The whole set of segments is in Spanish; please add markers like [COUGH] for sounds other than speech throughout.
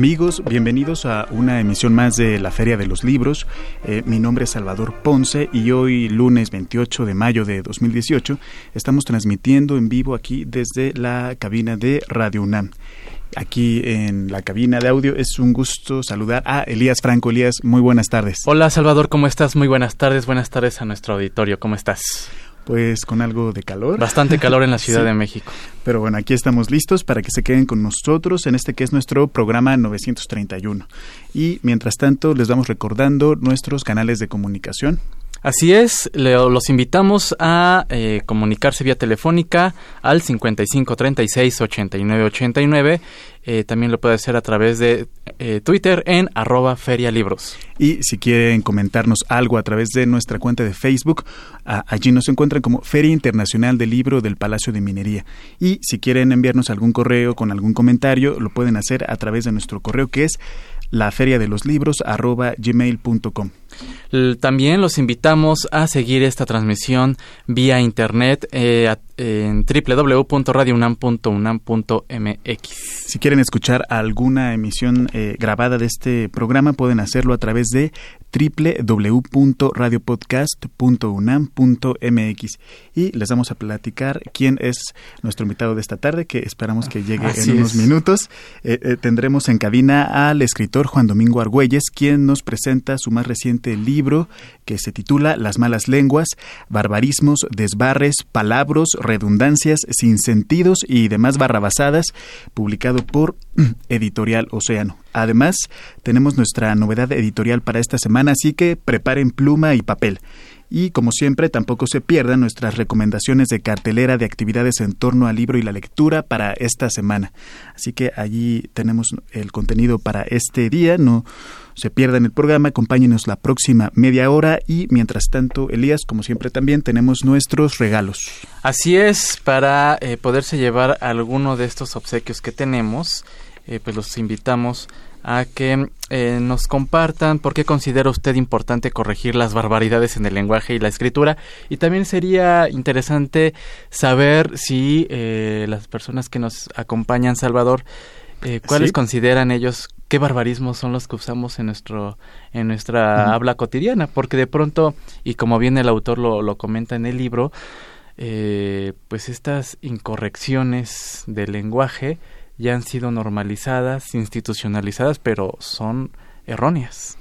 Amigos, bienvenidos a una emisión más de la Feria de los Libros. Eh, mi nombre es Salvador Ponce y hoy, lunes 28 de mayo de 2018, estamos transmitiendo en vivo aquí desde la cabina de Radio UNAM. Aquí en la cabina de audio es un gusto saludar a Elías Franco. Elías, muy buenas tardes. Hola Salvador, ¿cómo estás? Muy buenas tardes. Buenas tardes a nuestro auditorio. ¿Cómo estás? Pues con algo de calor. Bastante calor en la [LAUGHS] Ciudad de México. Pero bueno, aquí estamos listos para que se queden con nosotros en este que es nuestro programa 931. Y mientras tanto, les vamos recordando nuestros canales de comunicación. Así es, los invitamos a eh, comunicarse vía telefónica al 55 36 89 89. Eh, también lo puede hacer a través de eh, Twitter en arroba ferialibros. Y si quieren comentarnos algo a través de nuestra cuenta de Facebook, allí nos encuentran como Feria Internacional del Libro del Palacio de Minería. Y si quieren enviarnos algún correo con algún comentario, lo pueden hacer a través de nuestro correo que es la. También los invitamos a seguir esta transmisión vía internet eh, en www.radiounam.unam.mx. Si quieren escuchar alguna emisión eh, grabada de este programa, pueden hacerlo a través de www.radiopodcast.unam.mx y les vamos a platicar quién es nuestro invitado de esta tarde, que esperamos que llegue en unos minutos. Eh, eh, tendremos en cabina al escritor Juan Domingo Argüelles, quien nos presenta su más reciente libro que se titula Las malas lenguas, barbarismos, desbarres, palabras, redundancias, sinsentidos y demás barrabasadas, publicado por [CLEARS THROAT] Editorial Océano. Además, tenemos nuestra novedad editorial para esta semana, así que preparen pluma y papel. Y como siempre, tampoco se pierdan nuestras recomendaciones de cartelera de actividades en torno al libro y la lectura para esta semana. Así que allí tenemos el contenido para este día. No se pierdan el programa, acompáñenos la próxima media hora y mientras tanto, Elías, como siempre también tenemos nuestros regalos. Así es, para eh, poderse llevar alguno de estos obsequios que tenemos, eh, pues los invitamos a que eh, nos compartan por qué considera usted importante corregir las barbaridades en el lenguaje y la escritura. Y también sería interesante saber si eh, las personas que nos acompañan, Salvador, eh, ¿cuáles consideran ellos qué barbarismos son los que usamos en nuestro en nuestra habla cotidiana? Porque de pronto, y como bien el autor lo, lo comenta en el libro, pues estas incorrecciones del lenguaje ya han sido normalizadas, institucionalizadas, pero son erróneas.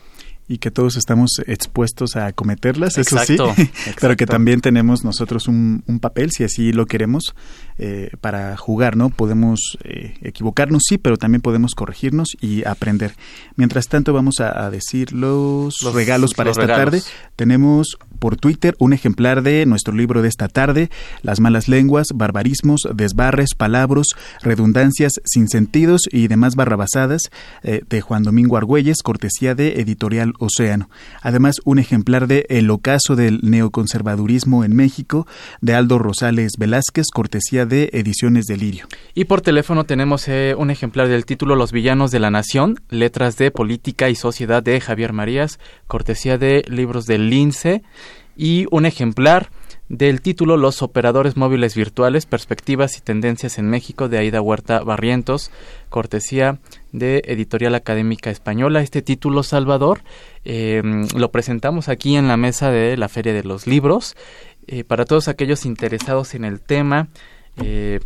Y que todos estamos expuestos a cometerlas, eso sí, [LAUGHS] pero que también tenemos nosotros un, papel, si así lo queremos, eh, para jugar, ¿no? Podemos eh, equivocarnos, sí, pero también podemos corregirnos y aprender. Mientras tanto, vamos a, decir los, regalos para esta tarde. Tenemos por Twitter un ejemplar de nuestro libro de esta tarde, Las malas lenguas, barbarismos, desbarres, palabras, redundancias, sin sentidos y demás barrabasadas, eh, de Juan Domingo Argüelles, cortesía de Editorial Océano. Además, un ejemplar de El ocaso del neoconservadurismo en México, de Aldo Rosales Velázquez, cortesía de Ediciones Delirio. Y por teléfono tenemos eh, un ejemplar del título Los villanos de la nación, letras de política y sociedad de Javier Marías, cortesía de libros del Lince, y un ejemplar del título Los operadores móviles virtuales, perspectivas y tendencias en México de Aida Huerta Barrientos, cortesía de Editorial Académica Española. Este título, Salvador, eh, lo presentamos aquí en la mesa de la Feria de los Libros. Eh, para todos aquellos interesados en el tema, eh,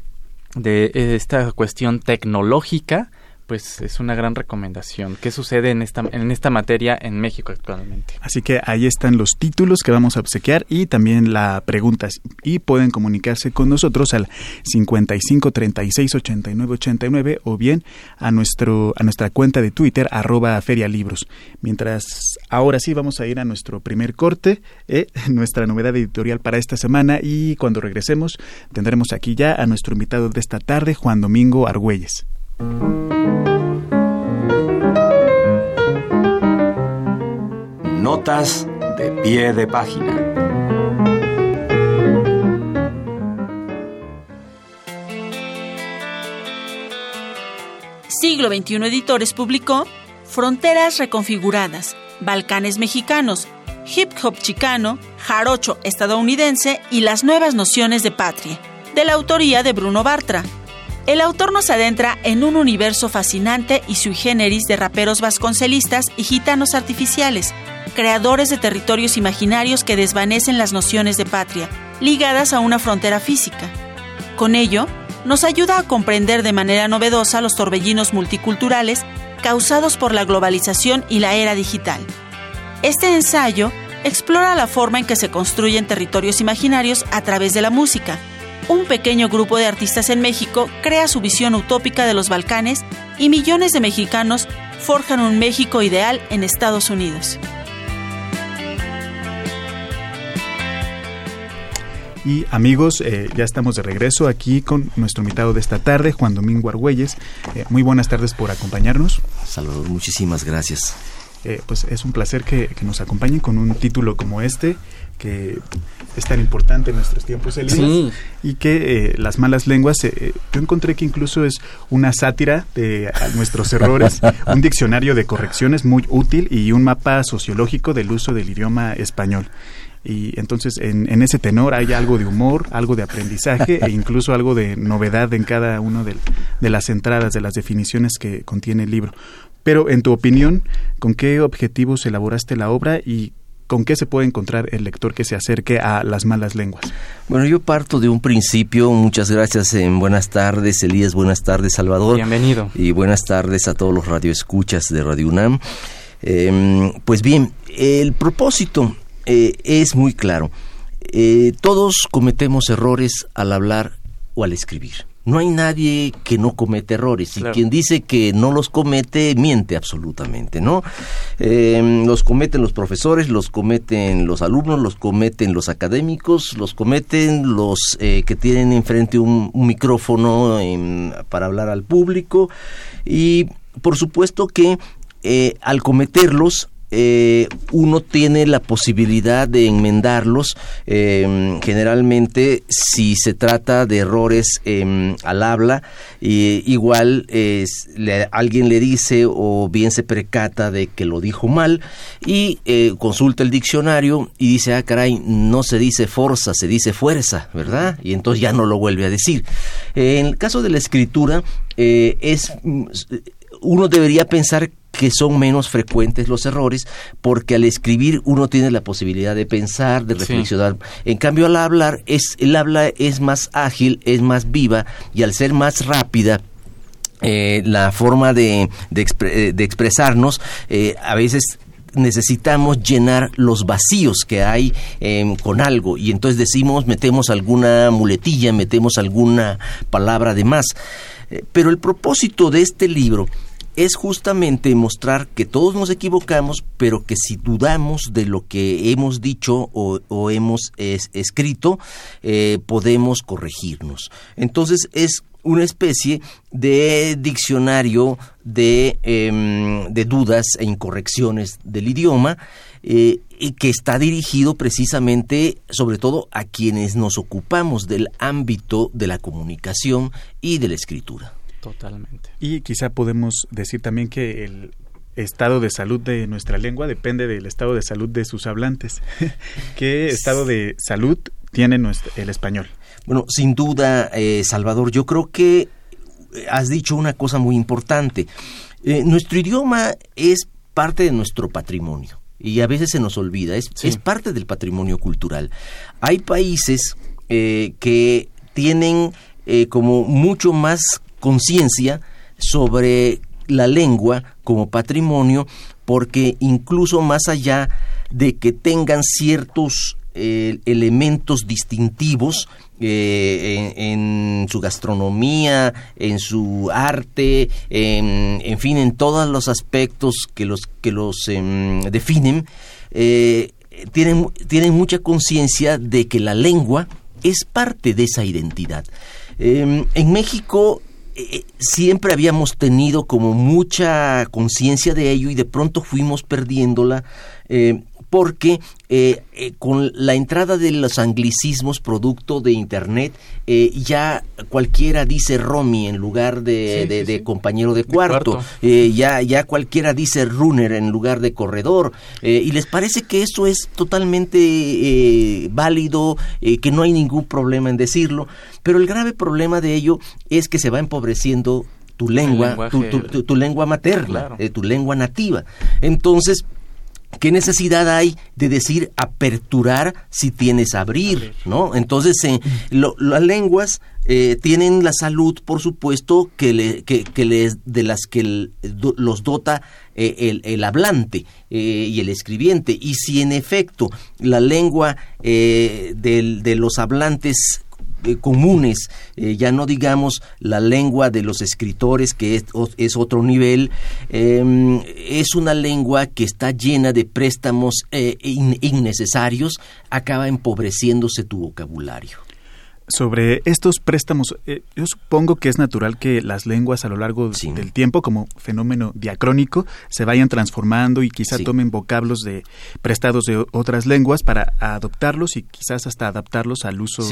de esta cuestión tecnológica, pues es una gran recomendación. ¿Qué sucede en esta, en esta materia en México actualmente? Así que ahí están los títulos que vamos a obsequiar y también la pregunta. Y pueden comunicarse con nosotros al 55 36 89 89 o bien a, nuestro, a nuestra cuenta de Twitter, arroba ferialibros. Mientras ahora sí vamos a ir a nuestro primer corte, eh, [LAUGHS] nuestra novedad editorial para esta semana y cuando regresemos tendremos aquí ya a nuestro invitado de esta tarde, Juan Domingo Argüelles. Notas de pie de página. Siglo XXI Editores publicó Fronteras Reconfiguradas, Balcanes Mexicanos, Hip Hop Chicano, Jarocho estadounidense y las nuevas nociones de patria, de la autoría de Bruno Bartra. El autor nos adentra en un universo fascinante y sui generis de raperos vasconcelistas y gitanos artificiales, creadores de territorios imaginarios que desvanecen las nociones de patria, ligadas a una frontera física. Con ello, nos ayuda a comprender de manera novedosa los torbellinos multiculturales causados por la globalización y la era digital. Este ensayo explora la forma en que se construyen territorios imaginarios a través de la música, un pequeño grupo de artistas en México crea su visión utópica de los Balcanes y millones de mexicanos forjan un México ideal en Estados Unidos. Y amigos, eh, ya estamos de regreso aquí con nuestro invitado de esta tarde, Juan Domingo Argüelles. Eh, muy buenas tardes por acompañarnos. Salvador, muchísimas gracias. Eh, pues es un placer que, que, nos acompañen con un título como este, que es tan importante en nuestros tiempos Elías, y que eh, las malas lenguas, eh, yo encontré que incluso es una sátira de nuestros errores, [LAUGHS] un diccionario de correcciones muy útil y un mapa sociológico del uso del idioma español. Y entonces en, en ese tenor hay algo de humor, algo de aprendizaje e incluso algo de novedad en cada una de, de las entradas, de las definiciones que contiene el libro. Pero en tu opinión, ¿con qué objetivos elaboraste la obra y ¿Con qué se puede encontrar el lector que se acerque a las malas lenguas? Bueno, yo parto de un principio. Muchas gracias. En buenas tardes, Elías. Buenas tardes, Salvador. Bienvenido. Y buenas tardes a todos los radioescuchas de Radio UNAM. Eh, pues bien, el propósito eh, es muy claro. Eh, todos cometemos errores al hablar o al escribir. No hay nadie que no comete errores. Y quien dice que no los comete miente absolutamente, ¿no? Eh, los cometen los profesores, los cometen los alumnos, los cometen los académicos, los cometen los eh, que tienen enfrente un, un micrófono para hablar al público. Y por supuesto que eh, al cometerlos eh, uno tiene la posibilidad de enmendarlos. Eh, generalmente, si se trata de errores eh, al habla, igual alguien le dice o bien se percata de que lo dijo mal y consulta el diccionario y dice, ah, caray, no se dice fuerza, se dice fuerza, ¿verdad? Y entonces ya no lo vuelve a decir. en el caso de la escritura, es uno debería pensar que son menos frecuentes los errores, porque al escribir uno tiene la posibilidad de pensar, de reflexionar. En cambio, al hablar, es, el habla es más ágil, es más viva, y al ser más rápida, eh, la forma de, de, eh, expresarnos eh, a veces necesitamos llenar los vacíos que hay em, con algo y entonces decimos, metemos alguna muletilla, metemos alguna palabra de más. pero el propósito de este libro es justamente mostrar que todos nos equivocamos, pero que si dudamos de lo que hemos dicho o, hemos escrito, eh, podemos corregirnos. Entonces es una especie de diccionario de, em, dudas e incorrecciones del idioma eh, y que está dirigido precisamente sobre todo a quienes nos ocupamos del ámbito de la comunicación y de la escritura. Totalmente. Y quizá podemos decir también que el estado de salud de nuestra lengua depende del estado de salud de sus hablantes. [LAUGHS] ¿Qué estado de salud tiene nuestro, el español? Bueno, sin duda, eh, Salvador, yo creo que has dicho una cosa muy importante. Eh, nuestro idioma es parte de nuestro patrimonio y a veces se nos olvida, es, es parte del patrimonio cultural. Hay países eh, que tienen como mucho más conciencia sobre la lengua como patrimonio, porque incluso más allá de que tengan ciertos eh, elementos distintivos eh, en, su gastronomía, en su arte, en, fin, en todos los aspectos que los, que los em, definen, eh, tienen, tienen mucha conciencia de que la lengua es parte de esa identidad. Em, en México eh, siempre habíamos tenido como mucha conciencia de ello y de pronto fuimos perdiéndola eh, porque eh, eh, con la entrada de los anglicismos producto de Internet, eh, ya cualquiera dice Romy en lugar de, compañero de cuarto, ya, ya cualquiera dice runner en lugar de corredor, y les parece que eso es totalmente válido, que no hay ningún problema en decirlo, pero el grave problema de ello es que se va empobreciendo tu lengua, tu, lengua materna, tu lengua nativa. Entonces, ¿Qué necesidad hay de decir aperturar si tienes abrir? ¿no? Entonces, eh, las lenguas eh, tienen la salud, por supuesto, que, le, que, les, de las que los dota eh, el, hablante y el escribiente. Y si en efecto la lengua de los hablantes eh, comunes, eh, ya no digamos la lengua de los escritores, que es, otro nivel, em, es una lengua que está llena de préstamos eh, innecesarios, acaba empobreciéndose tu vocabulario sobre estos préstamos, eh, yo supongo que es natural que las lenguas a lo largo del tiempo, como fenómeno diacrónico, se vayan transformando y quizá tomen vocablos de prestados de otras lenguas para adoptarlos y quizás hasta adaptarlos al uso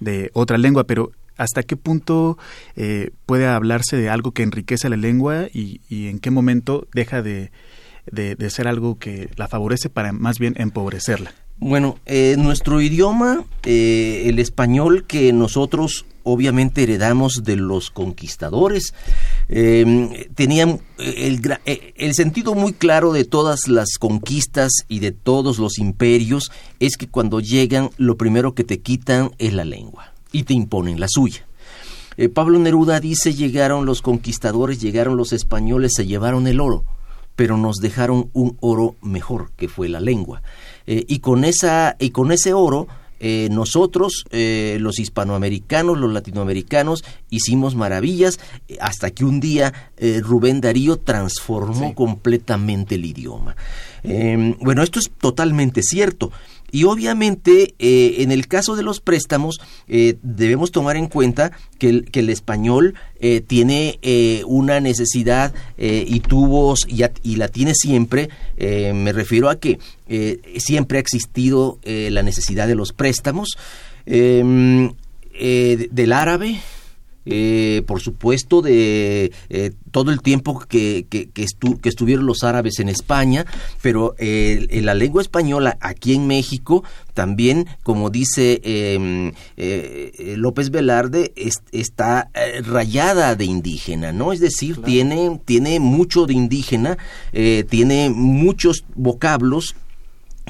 de otra lengua, pero ¿hasta qué punto eh, puede hablarse de algo que enriquece la lengua y, en qué momento deja de, de ser algo que la favorece para más bien empobrecerla? Bueno, eh, nuestro idioma, eh, el español que nosotros obviamente heredamos de los conquistadores, eh, tenía el, el, sentido muy claro de todas las conquistas y de todos los imperios es que cuando llegan lo primero que te quitan es la lengua y te imponen la suya. Pablo Neruda dice llegaron los conquistadores, llegaron los españoles, se llevaron el oro, pero nos dejaron un oro mejor que fue la lengua. Eh, y con esa y con ese oro eh, nosotros, eh, los hispanoamericanos, los latinoamericanos, hicimos maravillas hasta que un día Rubén Darío transformó completamente el idioma. Bueno, esto es totalmente cierto. Y obviamente, eh, en el caso de los préstamos, eh, debemos tomar en cuenta que el, español eh, tiene una necesidad y tuvo y, y, la tiene siempre. me refiero a que siempre ha existido la necesidad de los préstamos em, del árabe, eh, por supuesto, de eh, todo el tiempo que, que, estuvieron los árabes en España, pero eh, en la lengua española aquí en México también, como dice em, López Velarde, está rayada de indígena, ¿no? Es decir, tiene, tiene mucho de indígena, tiene muchos vocablos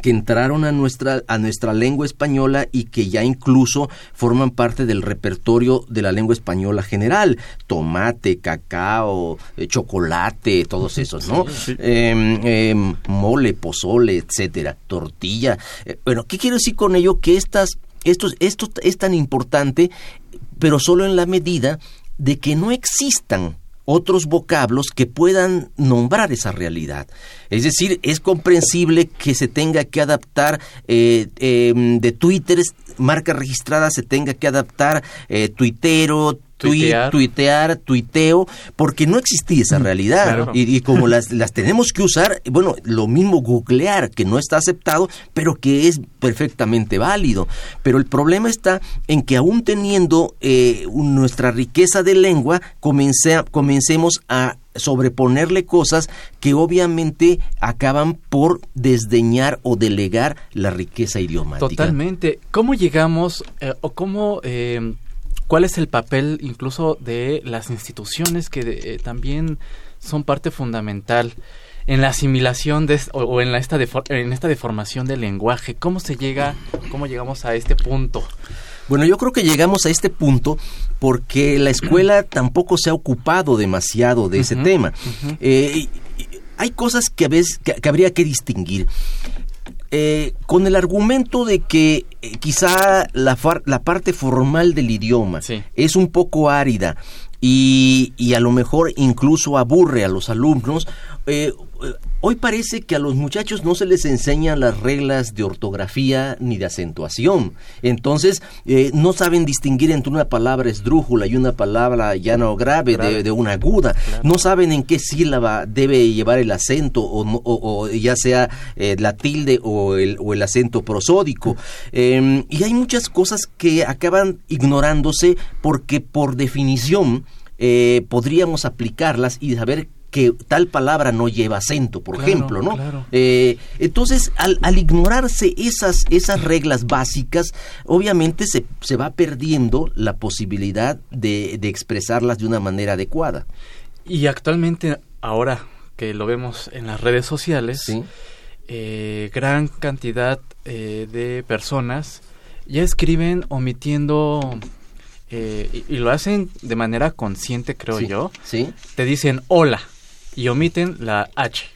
que entraron a nuestra, a nuestra lengua española y que ya incluso forman parte del repertorio de la lengua española general. Tomate, cacao, eh, chocolate, todos esos, ¿no? [LAUGHS] Em, em, mole, pozole, etcétera, tortilla. Eh, bueno, ¿qué quiero decir con ello? Que estas, esto, esto es tan importante, pero solo en la medida de que no existan otros vocablos que puedan nombrar esa realidad. Es decir, es comprensible que se tenga que adaptar eh, em, de Twitter, marca registrada, se tenga que adaptar eh, tuitero, tuitear. tuitear, tuiteo, porque no existía esa mm, realidad. Y, como las, las tenemos que usar, bueno, lo mismo googlear, que no está aceptado, pero que es perfectamente válido. Pero el problema está en que aún teniendo eh, nuestra riqueza de lengua, comencemos a sobreponerle cosas que obviamente acaban por desdeñar o delegar la riqueza idiomática. Totalmente. ¿Cómo llegamos eh, o cómo eh, cuál es el papel incluso de las instituciones que eh, también son parte fundamental en la asimilación de, o, en, la, esta en esta deformación del lenguaje. ¿Cómo se llega, cómo llegamos a este punto? Bueno, yo creo que llegamos a este punto porque la escuela [CLEARS THROAT] tampoco se ha ocupado demasiado de ese tema. Eh, hay cosas que, a veces, que habría que distinguir. Eh, con el argumento de que eh, quizá la, la, parte formal del idioma es un poco árida y, a lo mejor incluso aburre a los alumnos, eh, hoy parece que a los muchachos no se les enseñan las reglas de ortografía ni de acentuación. Entonces, eh, no saben distinguir entre una palabra esdrújula y una palabra llana o grave, De, una aguda. No saben en qué sílaba debe llevar el acento, o, ya sea eh, la tilde o el, o el acento prosódico. Em, y hay muchas cosas que acaban ignorándose porque por definición eh, podríamos aplicarlas y saber que tal palabra no lleva acento, por ejemplo, ¿no? Eh, entonces, al, ignorarse esas, esas reglas básicas, obviamente se, se va perdiendo la posibilidad de, expresarlas de una manera adecuada. Y actualmente, ahora que lo vemos en las redes sociales, eh, gran cantidad eh, de personas ya escriben omitiendo y, lo hacen de manera consciente, creo yo. Sí. Te dicen hola y omiten la H.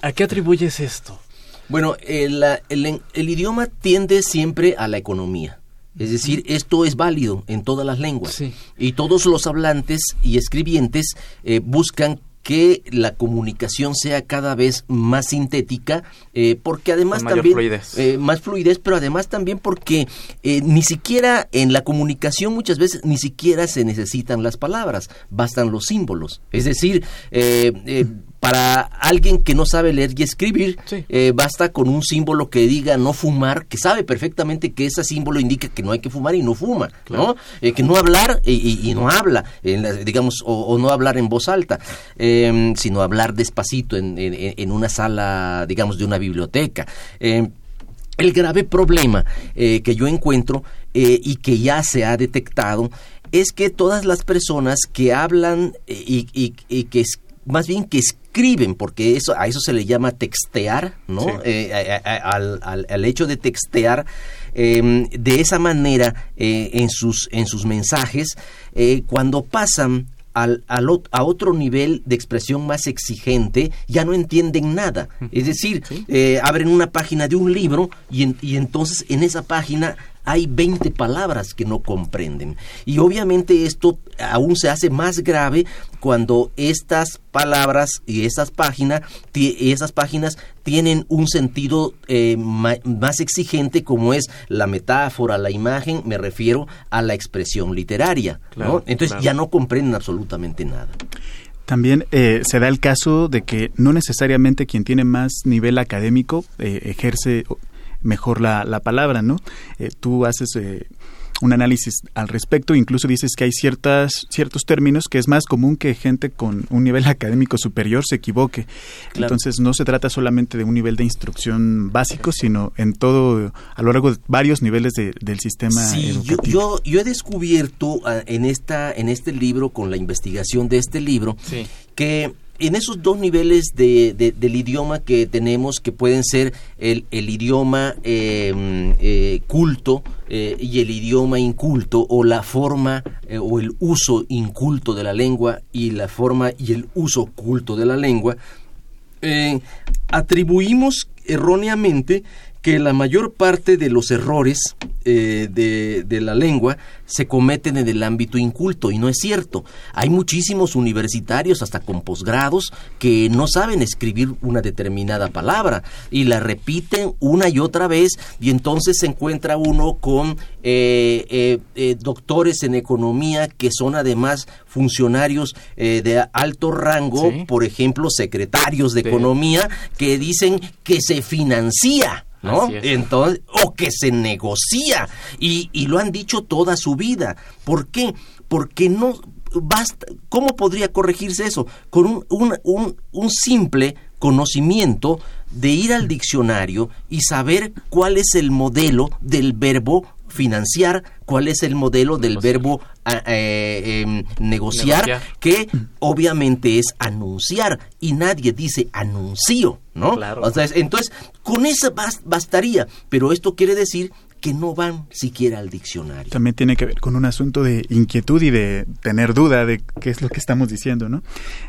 ¿A qué atribuyes esto? Bueno, el, el, idioma tiende siempre a la economía. Es decir, esto es válido en todas las lenguas. Y todos los hablantes y escribientes eh, buscan que la comunicación sea cada vez más sintética, eh, porque además también fluidez. Eh, más fluidez, pero además también porque eh, ni siquiera en la comunicación muchas veces ni siquiera se necesitan las palabras, bastan los símbolos. Es decir, para alguien que no sabe leer y escribir, eh, basta con un símbolo que diga no fumar, que sabe perfectamente que ese símbolo indica que no hay que fumar y no fuma, ¿no? Eh, que no hablar y, no habla, digamos, o, no hablar en voz alta, em, sino hablar despacito en, una sala, digamos, de una biblioteca. Em, el grave problema eh, que yo encuentro y que ya se ha detectado es que todas las personas que hablan y, y que más bien que escriben, porque eso, a eso se le llama textear, ¿no? Eh, al, hecho de textear, em, de esa manera eh, en, sus, en sus mensajes, eh, cuando pasan al, a otro nivel de expresión más exigente, ya no entienden nada. Es decir, abren una página de un libro y, y entonces en esa página hay 20 palabras que no comprenden. Y obviamente esto aún se hace más grave cuando estas palabras y esas páginas, esas páginas tienen un sentido eh, más exigente como es la metáfora, la imagen, me refiero a la expresión literaria. Entonces ya no comprenden absolutamente nada. También eh, se da el caso de que no necesariamente quien tiene más nivel académico eh, ejerce mejor la, la palabra, ¿no? Eh, tú haces eh, un análisis al respecto, incluso dices que hay ciertas, ciertos términos que es más común que gente con un nivel [LAUGHS] académico superior se equivoque. Entonces no se trata solamente de un nivel de instrucción básico, sino en todo, a lo largo de varios niveles del sistema sí, Yo, yo, he descubierto ah, en, esta, en este libro, con la investigación de este libro, que en esos dos niveles de, del idioma que tenemos, que pueden ser el, idioma em, eh, culto eh, y el idioma inculto, o la forma eh, o el uso inculto de la lengua y la forma y el uso culto de la lengua, atribuimos erróneamente que la mayor parte de los errores de, de, la lengua se cometen en el ámbito inculto y no es cierto. Hay muchísimos universitarios, hasta con posgrados, que no saben escribir una determinada palabra y la repiten una y otra vez y entonces se encuentra uno con eh, eh, eh, doctores en economía que son además funcionarios de alto rango, por ejemplo, secretarios de economía, que dicen que se financia ¿no? Entonces, o que se negocia y, y, lo han dicho toda su vida. ¿Por qué? Porque no basta. ¿Cómo podría corregirse eso? Con un, un, un, un simple conocimiento de ir al diccionario y saber cuál es el modelo del verbo financiar, cuál es el modelo del verbo ah, eh, em, negociar, que obviamente es anunciar y nadie dice anuncio, ¿no? entonces, con eso bastaría, pero esto quiere decir que no van siquiera al diccionario. También tiene que ver con un asunto de inquietud y de tener duda de qué es lo que estamos diciendo, ¿no?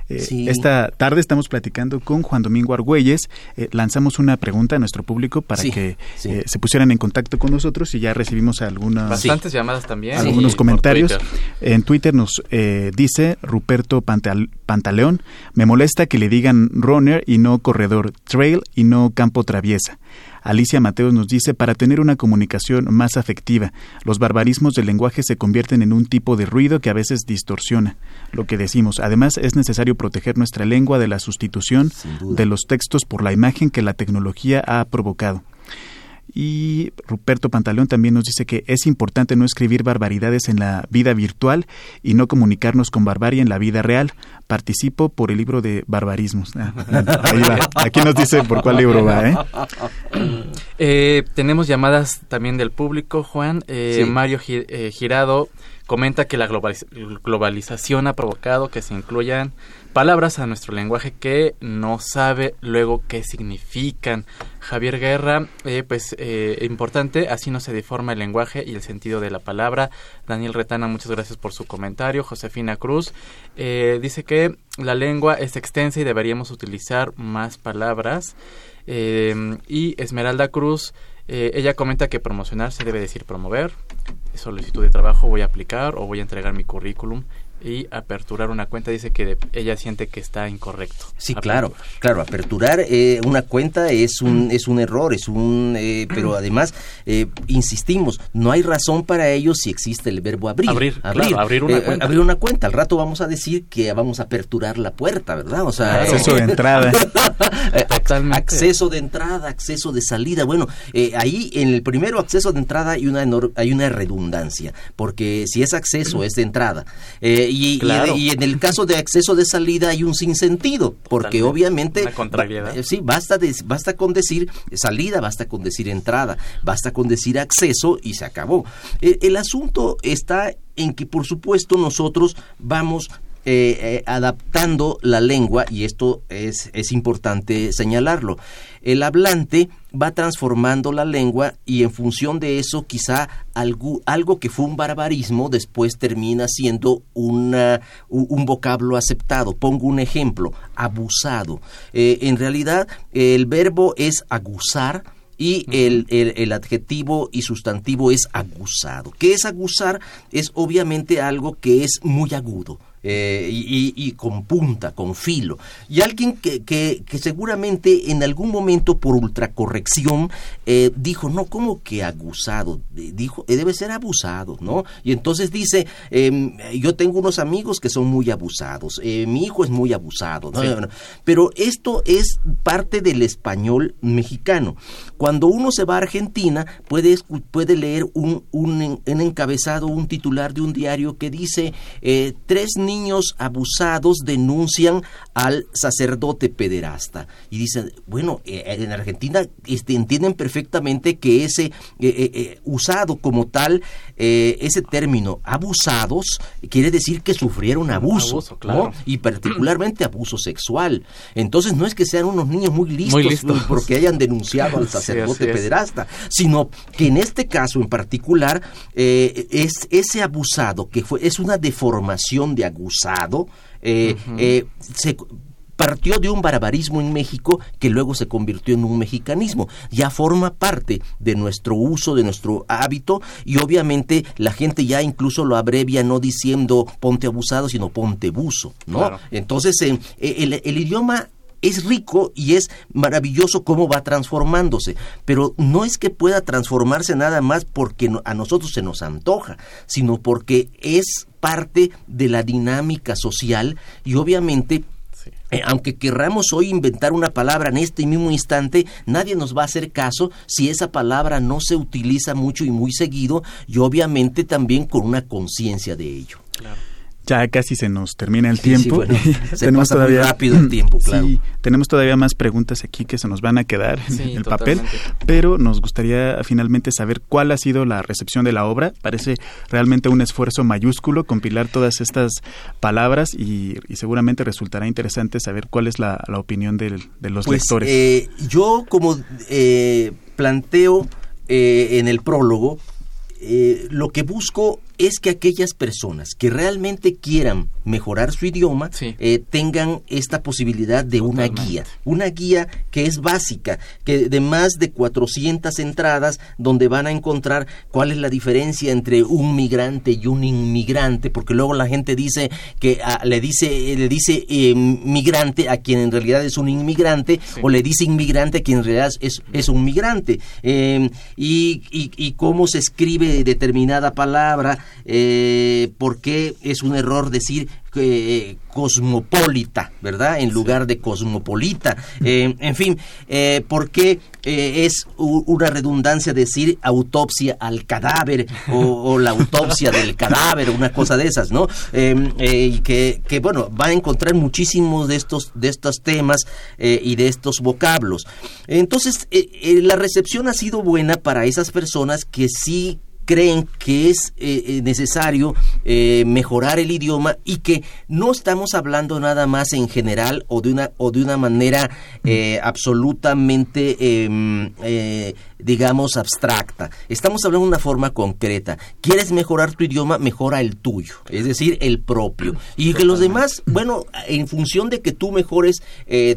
Eh, esta tarde estamos platicando con Juan Domingo Argüelles, eh, lanzamos una pregunta a nuestro público para que eh, se pusieran en contacto con nosotros y ya recibimos algunas... Bastantes llamadas también. Algunos comentarios. En Twitter nos eh, dice Ruperto Pantaleón, me molesta que le digan runner y no corredor, trail y no campo traviesa. Alicia Mateos nos dice, para tener una comunicación más afectiva, los barbarismos del lenguaje se convierten en un tipo de ruido que a veces distorsiona lo que decimos. Además, es necesario proteger nuestra lengua de la sustitución de los textos por la imagen que la tecnología ha provocado. Y Ruperto Pantaleón también nos dice que es importante no escribir barbaridades en la vida virtual y no comunicarnos con barbarie en la vida real. Participo por el libro de barbarismos. Ah, [LAUGHS] ahí va. Aquí nos dice por cuál libro va. ¿eh? eh tenemos llamadas también del público, Juan. Eh, Mario eh, Girado comenta que la globalización ha provocado que se incluyan palabras a nuestro lenguaje que no sabe luego qué significan. Javier Guerra, eh, pues eh, importante, así no se deforma el lenguaje y el sentido de la palabra. Daniel Retana, muchas gracias por su comentario. Josefina Cruz eh, dice que la lengua es extensa y deberíamos utilizar más palabras. y Esmeralda Cruz, ella comenta que promocionar se debe decir promover. Solicitud de trabajo voy a aplicar o voy a entregar mi currículum y aperturar una cuenta dice que ella siente que está incorrecto. Sí, claro, claro, aperturar eh, una cuenta es un es un error, es un eh, pero además eh, insistimos, no hay razón para ello si existe el verbo abrir. Abrir, abrir, abrir una cuenta. Abrir una cuenta. Al rato vamos a decir que vamos a aperturar la puerta, ¿verdad? O sea, acceso de [LAUGHS] entrada. Acceso de entrada, acceso de salida. Bueno, ahí en el primero acceso de entrada hay una hay una redundancia, porque si es acceso es de entrada. Eh, y, en el caso de acceso de salida hay un sinsentido, porque obviamente... Eh, sí, basta, basta con decir salida, basta con decir entrada, basta con decir acceso y se acabó. El, el asunto está en que, por supuesto, nosotros vamos eh, eh, adaptando la lengua, y esto es, es importante señalarlo. El hablante va transformando la lengua y en función de eso quizá algo, algo que fue un barbarismo después termina siendo una, un, vocablo aceptado. Pongo un ejemplo, abusado. Eh, en realidad el verbo es aguzar, y el, el, adjetivo y sustantivo es aguzado. ¿Qué es aguzar? Es obviamente algo que es muy agudo. Eh, y, con punta, con filo. Y alguien que, que, seguramente en algún momento por ultracorrección eh, dijo, no, ¿cómo que aguzado? Dijo, eh, debe ser abusado, ¿no? Y entonces dice, em, yo tengo unos amigos que son muy abusados, mi hijo es muy abusado, Pero esto es parte del español mexicano. Cuando uno se va a Argentina, puede, puede leer un, un, un encabezado, un titular de un diario que dice, tres niños niños abusados denuncian al sacerdote pederasta. Y dicen, bueno, eh, en Argentina este, entienden perfectamente que ese eh, eh, usado como tal, ese término abusados, quiere decir que sufrieron abuso, y particularmente abuso sexual. Entonces no es que sean unos niños muy listos, [LAUGHS] porque hayan denunciado al [LAUGHS] sacerdote pederasta, sino que en este caso en particular es ese abusado que fue es una deformación de usado, eh, eh, se partió de un barbarismo en México que luego se convirtió en un mexicanismo. Ya forma parte de nuestro uso, de nuestro hábito y obviamente la gente ya incluso lo abrevia no diciendo ponte abusado, sino ponte buzo, ¿no? Entonces eh, el, el idioma es rico y es maravilloso cómo va transformándose, pero no es que pueda transformarse nada más porque a nosotros se nos antoja, sino porque es parte de la dinámica social y obviamente eh, aunque querramos hoy inventar una palabra en este mismo instante, nadie nos va a hacer caso si esa palabra no se utiliza mucho y muy seguido y obviamente también con una conciencia de ello. Claro. Ya casi se nos termina el tiempo. [LAUGHS] se tenemos pasa todavía, muy rápido el tiempo, [LAUGHS] claro. Sí, tenemos todavía más preguntas aquí que se nos van a quedar en el papel, pero nos gustaría finalmente saber cuál ha sido la recepción de la obra. Parece realmente un esfuerzo mayúsculo compilar todas estas palabras y, seguramente resultará interesante saber cuál es la, opinión de los pues, lectores. Eh, yo como eh, planteo eh, en el prólogo, eh, lo que busco es que aquellas personas que realmente quieran mejorar su idioma eh, tengan esta posibilidad de una guía, una guía que es básica, que de más de 400 entradas donde van a encontrar cuál es la diferencia entre un migrante y un inmigrante, porque luego la gente dice que ah, le dice le dice eh, migrante a quien en realidad es un inmigrante o le dice inmigrante a quien en realidad es, es un migrante. Y, y cómo se escribe determinada palabra eh, por qué es un error decir eh, cosmopolita, ¿verdad? En lugar de cosmopolita. Eh, en fin, eh, ¿por qué es una redundancia decir autopsia al cadáver o, la autopsia del [LAUGHS] cadáver, una cosa de esas, ¿no? y que, que, bueno, va a encontrar muchísimos de estos, de estos temas y de estos vocablos. Entonces, la recepción ha sido buena para esas personas que sí creen que es eh, eh, necesario eh, mejorar el idioma y que no estamos hablando nada más en general o de una o de una manera absolutamente em, digamos abstracta. Estamos hablando de una forma concreta. Quieres mejorar tu idioma mejora el tuyo es decir el propio. Y que los demás bueno en función de que tú mejores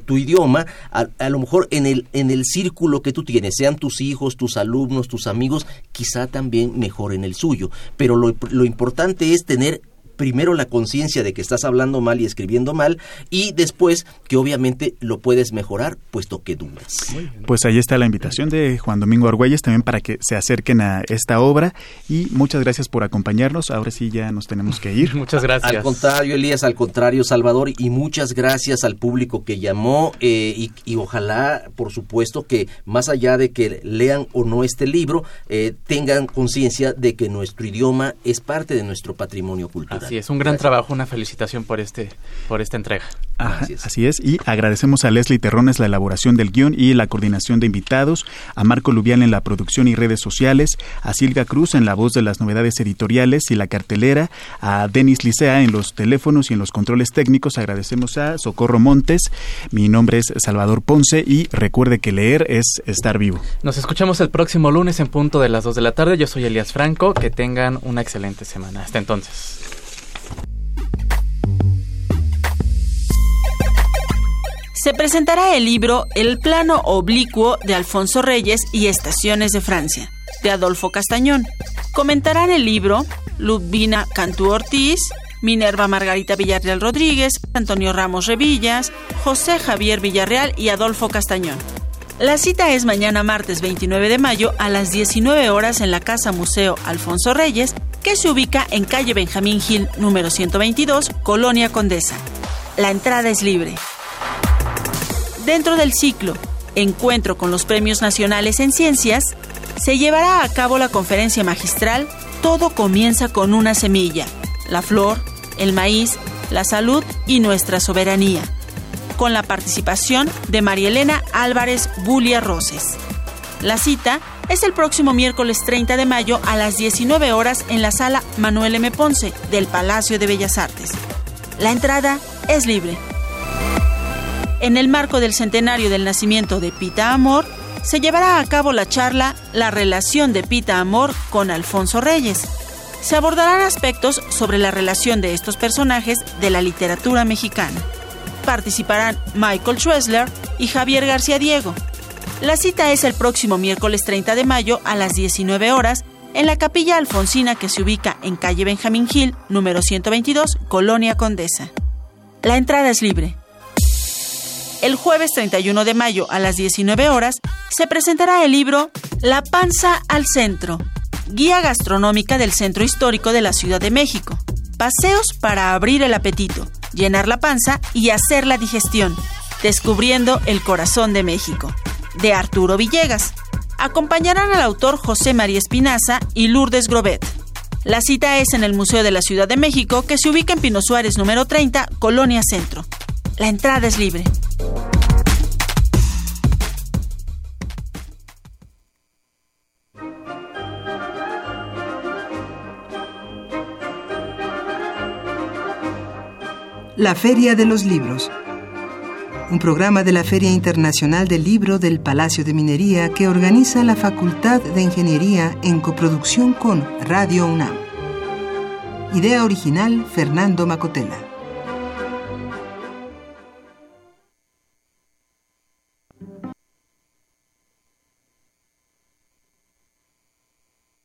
tu idioma a, a, lo mejor en el en el círculo que tú tienes sean tus hijos tus alumnos tus amigos quizá también mejor en el suyo. Pero lo, lo importante es tener primero la conciencia de que estás hablando mal y escribiendo mal y después que obviamente lo puedes mejorar puesto que dudas. Pues ahí está la invitación de Juan Domingo Argüelles también para que se acerquen a esta obra y muchas gracias por acompañarnos. Ahora sí ya nos tenemos que ir. [LAUGHS] Muchas gracias. Al contrario, Elías, al contrario, Salvador, y muchas gracias al público que llamó eh, y, ojalá, por supuesto, que más allá de que lean o no este libro, eh, tengan conciencia de que nuestro idioma es parte de nuestro patrimonio cultural. Así es, un gran trabajo, una felicitación por este por esta entrega. así, es. y agradecemos a Leslie Terrones la elaboración del guion y la coordinación de invitados, a Marco Lubián en la producción y redes sociales, a Silvia Cruz en la voz de las novedades editoriales y la cartelera, a Denis Licea en los teléfonos y en los controles técnicos, agradecemos a Socorro Montes, mi nombre es Salvador Ponce y recuerde que leer es estar vivo. Nos escuchamos el próximo lunes en punto de las 2 de la tarde, yo soy Elías Franco, que tengan una excelente semana. Hasta entonces. Se presentará el libro El plano oblicuo de Alfonso Reyes y Estaciones de Francia, de Adolfo Castañón. Comentarán el libro Ludvina Cantú Ortiz, Minerva Margarita Villarreal Rodríguez, Antonio Ramos Revillas, José Javier Villarreal y Adolfo Castañón. La cita es mañana martes 29 de mayo a las 19 horas en la Casa Museo Alfonso Reyes, que se ubica en calle Benjamín Gil número 122, Colonia Condesa. La entrada es libre. Dentro del ciclo Encuentro con los Premios Nacionales en Ciencias, se llevará a cabo la conferencia magistral Todo comienza con una semilla, la flor, el maíz, la salud y nuestra soberanía, con la participación de María Elena Álvarez Bulia Roses. La cita es el próximo miércoles 30 de mayo a las 19 horas en la sala Manuel M. Ponce del Palacio de Bellas Artes. La entrada es libre. En el marco del centenario del nacimiento de Pita Amor, se llevará a cabo la charla La relación de Pita Amor con Alfonso Reyes. Se abordarán aspectos sobre la relación de estos personajes de la literatura mexicana. Participarán Michael Schwessler y Javier García Diego. La cita es el próximo miércoles 30 de mayo a las 19 horas en la capilla alfonsina que se ubica en calle Benjamín Gil, número 122, Colonia Condesa. La entrada es libre. El jueves 31 de mayo a las 19 horas se presentará el libro La panza al centro, guía gastronómica del Centro Histórico de la Ciudad de México. Paseos para abrir el apetito, llenar la panza y hacer la digestión, descubriendo el corazón de México, de Arturo Villegas. Acompañarán al autor José María Espinaza y Lourdes Grobet. La cita es en el Museo de la Ciudad de México, que se ubica en Pino Suárez número 30, Colonia Centro. La entrada es libre. La Feria de los Libros. un programa de la Feria Internacional del Libro del Palacio de Minería que organiza la Facultad de Ingeniería en coproducción con Radio UNAM. Idea original Fernando Macotela.